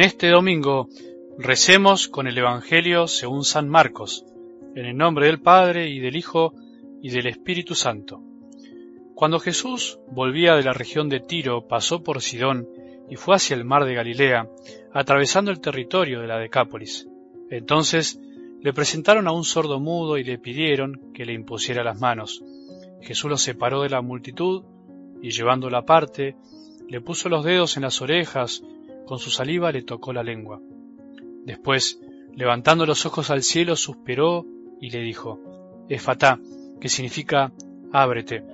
En este domingo recemos con el Evangelio según San Marcos, en el nombre del Padre y del Hijo y del Espíritu Santo. Cuando Jesús volvía de la región de Tiro, pasó por Sidón y fue hacia el mar de Galilea, atravesando el territorio de la Decápolis. Entonces le presentaron a un sordo mudo y le pidieron que le impusiera las manos. Jesús lo separó de la multitud y llevándolo aparte, le puso los dedos en las orejas, con su saliva le tocó la lengua. Después, levantando los ojos al cielo, suspiró y le dijo, Efatá, que significa ábrete.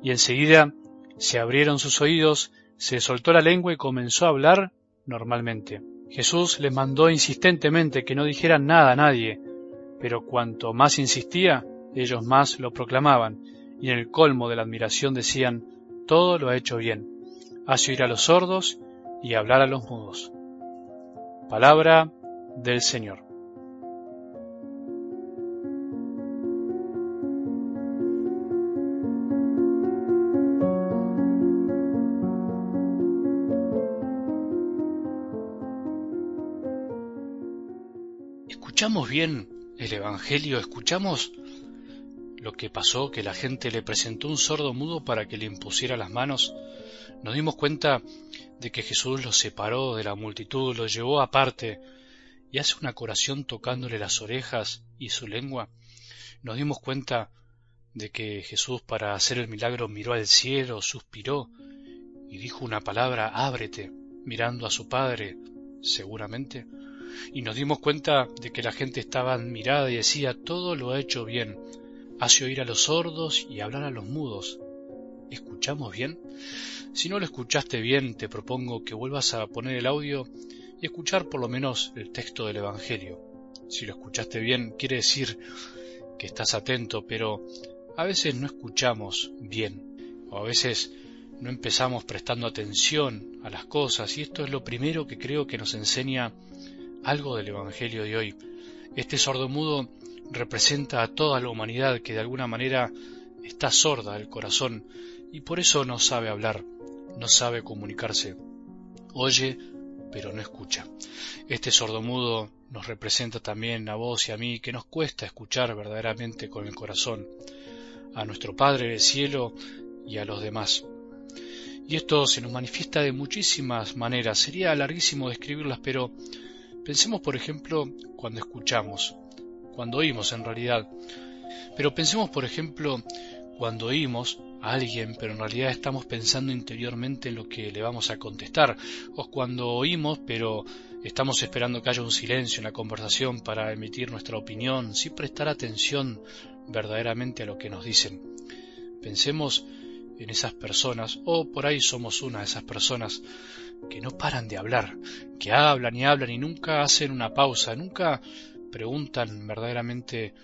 Y enseguida se abrieron sus oídos, se soltó la lengua y comenzó a hablar normalmente. Jesús les mandó insistentemente que no dijeran nada a nadie, pero cuanto más insistía, ellos más lo proclamaban, y en el colmo de la admiración decían, todo lo ha hecho bien, hace oír a los sordos y hablar a los mudos. Palabra del Señor. ¿Escuchamos bien el Evangelio? ¿Escuchamos lo que pasó, que la gente le presentó un sordo mudo para que le impusiera las manos? Nos dimos cuenta de que Jesús lo separó de la multitud, lo llevó aparte y hace una curación tocándole las orejas y su lengua. Nos dimos cuenta de que Jesús para hacer el milagro miró al cielo, suspiró y dijo una palabra, ábrete, mirando a su Padre, seguramente. Y nos dimos cuenta de que la gente estaba admirada y decía, todo lo ha hecho bien, hace oír a los sordos y hablar a los mudos. ¿Escuchamos bien? Si no lo escuchaste bien, te propongo que vuelvas a poner el audio y escuchar por lo menos el texto del Evangelio. Si lo escuchaste bien, quiere decir que estás atento, pero a veces no escuchamos bien, o a veces no empezamos prestando atención a las cosas, y esto es lo primero que creo que nos enseña algo del Evangelio de hoy. Este sordo mudo representa a toda la humanidad que de alguna manera está sorda del corazón y por eso no sabe hablar, no sabe comunicarse. Oye, pero no escucha. Este sordomudo nos representa también a vos y a mí que nos cuesta escuchar verdaderamente con el corazón, a nuestro Padre del cielo y a los demás. Y esto se nos manifiesta de muchísimas maneras. Sería larguísimo describirlas, pero pensemos, por ejemplo, cuando escuchamos, cuando oímos en realidad. Pero pensemos, por ejemplo, cuando oímos a alguien, pero en realidad estamos pensando interiormente en lo que le vamos a contestar, o cuando oímos, pero estamos esperando que haya un silencio en la conversación para emitir nuestra opinión, sin prestar atención verdaderamente a lo que nos dicen. Pensemos en esas personas, o por ahí somos una de esas personas que no paran de hablar, que hablan y hablan y nunca hacen una pausa, nunca preguntan verdaderamente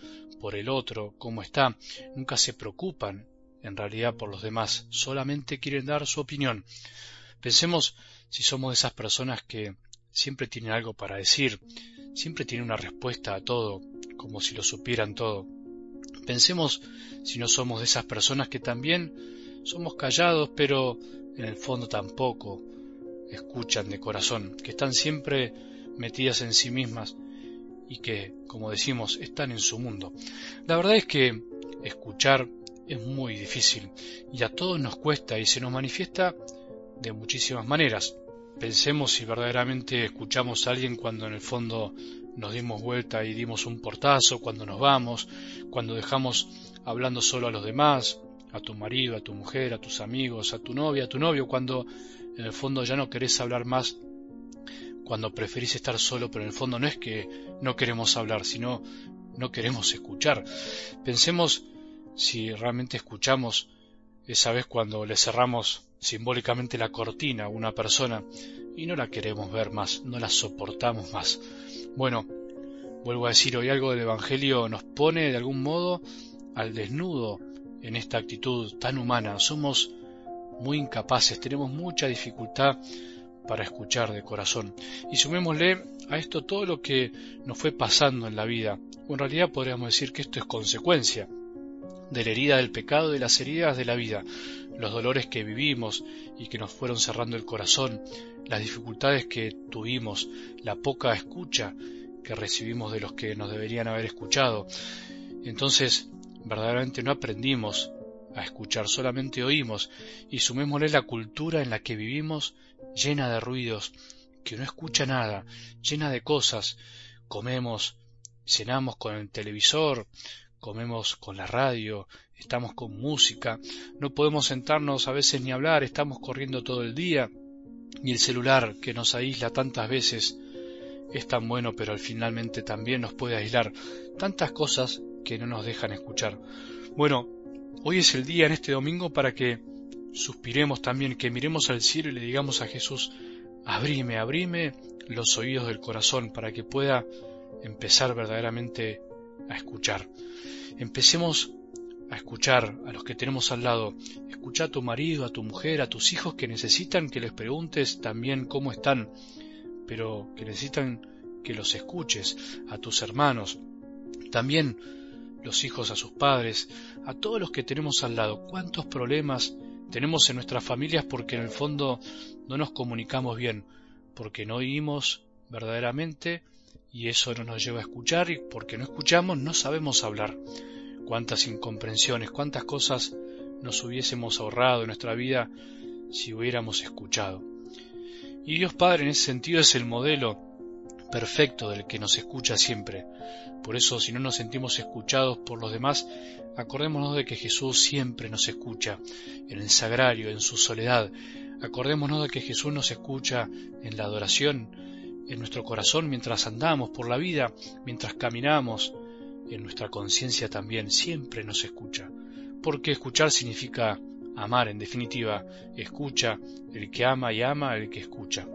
por el otro, cómo está, nunca se preocupan en realidad por los demás, solamente quieren dar su opinión. Pensemos si somos de esas personas que siempre tienen algo para decir, siempre tienen una respuesta a todo, como si lo supieran todo. Pensemos si no somos de esas personas que también somos callados, pero en el fondo tampoco escuchan de corazón, que están siempre metidas en sí mismas y que, como decimos, están en su mundo. La verdad es que escuchar es muy difícil y a todos nos cuesta y se nos manifiesta de muchísimas maneras. Pensemos si verdaderamente escuchamos a alguien cuando en el fondo nos dimos vuelta y dimos un portazo, cuando nos vamos, cuando dejamos hablando solo a los demás, a tu marido, a tu mujer, a tus amigos, a tu novia, a tu novio, cuando en el fondo ya no querés hablar más cuando preferís estar solo, pero en el fondo no es que no queremos hablar, sino no queremos escuchar. Pensemos si realmente escuchamos esa vez cuando le cerramos simbólicamente la cortina a una persona y no la queremos ver más, no la soportamos más. Bueno, vuelvo a decir, hoy algo del Evangelio nos pone de algún modo al desnudo en esta actitud tan humana. Somos muy incapaces, tenemos mucha dificultad para escuchar de corazón. Y sumémosle a esto todo lo que nos fue pasando en la vida. en realidad podríamos decir que esto es consecuencia de la herida del pecado de las heridas de la vida, los dolores que vivimos y que nos fueron cerrando el corazón, las dificultades que tuvimos, la poca escucha que recibimos de los que nos deberían haber escuchado. Entonces, verdaderamente no aprendimos a escuchar, solamente oímos, y sumémosle la cultura en la que vivimos llena de ruidos, que no escucha nada, llena de cosas. Comemos, cenamos con el televisor, comemos con la radio, estamos con música, no podemos sentarnos a veces ni hablar, estamos corriendo todo el día, y el celular que nos aísla tantas veces es tan bueno, pero finalmente también nos puede aislar tantas cosas que no nos dejan escuchar. Bueno, hoy es el día en este domingo para que suspiremos también, que miremos al cielo y le digamos a Jesús, abrime, abrime los oídos del corazón para que pueda empezar verdaderamente a escuchar. Empecemos a escuchar a los que tenemos al lado. Escucha a tu marido, a tu mujer, a tus hijos que necesitan que les preguntes también cómo están, pero que necesitan que los escuches, a tus hermanos, también los hijos a sus padres, a todos los que tenemos al lado. ¿Cuántos problemas tenemos en nuestras familias porque en el fondo no nos comunicamos bien, porque no oímos verdaderamente y eso no nos lleva a escuchar y porque no escuchamos no sabemos hablar cuántas incomprensiones, cuántas cosas nos hubiésemos ahorrado en nuestra vida si hubiéramos escuchado. Y Dios Padre en ese sentido es el modelo perfecto del que nos escucha siempre. Por eso, si no nos sentimos escuchados por los demás, acordémonos de que Jesús siempre nos escucha, en el sagrario, en su soledad. Acordémonos de que Jesús nos escucha en la adoración, en nuestro corazón mientras andamos por la vida, mientras caminamos, en nuestra conciencia también siempre nos escucha, porque escuchar significa amar, en definitiva, escucha el que ama y ama el que escucha.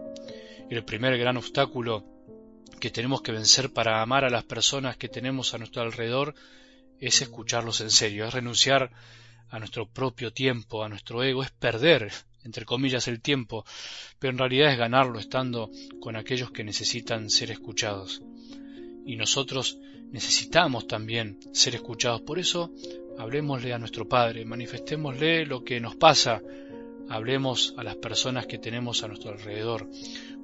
El primer gran obstáculo que tenemos que vencer para amar a las personas que tenemos a nuestro alrededor es escucharlos en serio, es renunciar a nuestro propio tiempo, a nuestro ego, es perder, entre comillas, el tiempo, pero en realidad es ganarlo estando con aquellos que necesitan ser escuchados. Y nosotros necesitamos también ser escuchados. Por eso, hablemosle a nuestro Padre, manifestémosle lo que nos pasa, hablemos a las personas que tenemos a nuestro alrededor.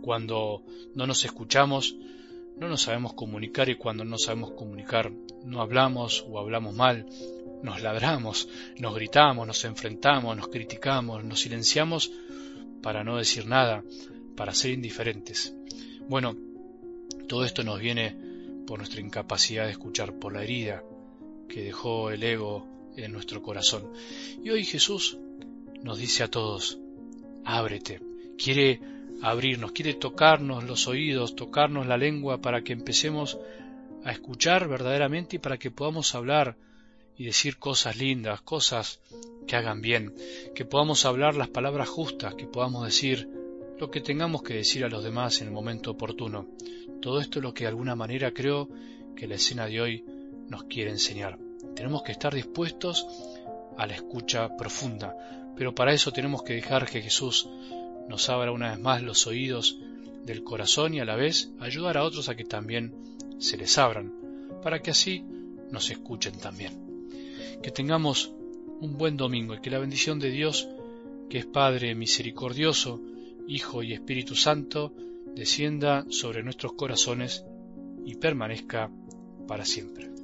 Cuando no nos escuchamos, no nos sabemos comunicar y cuando no sabemos comunicar, no hablamos o hablamos mal, nos ladramos, nos gritamos, nos enfrentamos, nos criticamos, nos silenciamos para no decir nada, para ser indiferentes. Bueno, todo esto nos viene por nuestra incapacidad de escuchar, por la herida que dejó el ego en nuestro corazón. Y hoy Jesús nos dice a todos, ábrete, quiere abrirnos, quiere tocarnos los oídos, tocarnos la lengua para que empecemos a escuchar verdaderamente y para que podamos hablar y decir cosas lindas, cosas que hagan bien, que podamos hablar las palabras justas, que podamos decir lo que tengamos que decir a los demás en el momento oportuno. Todo esto es lo que de alguna manera creo que la escena de hoy nos quiere enseñar. Tenemos que estar dispuestos a la escucha profunda, pero para eso tenemos que dejar que Jesús nos abra una vez más los oídos del corazón y a la vez ayudar a otros a que también se les abran, para que así nos escuchen también. Que tengamos un buen domingo y que la bendición de Dios, que es Padre misericordioso, Hijo y Espíritu Santo, descienda sobre nuestros corazones y permanezca para siempre.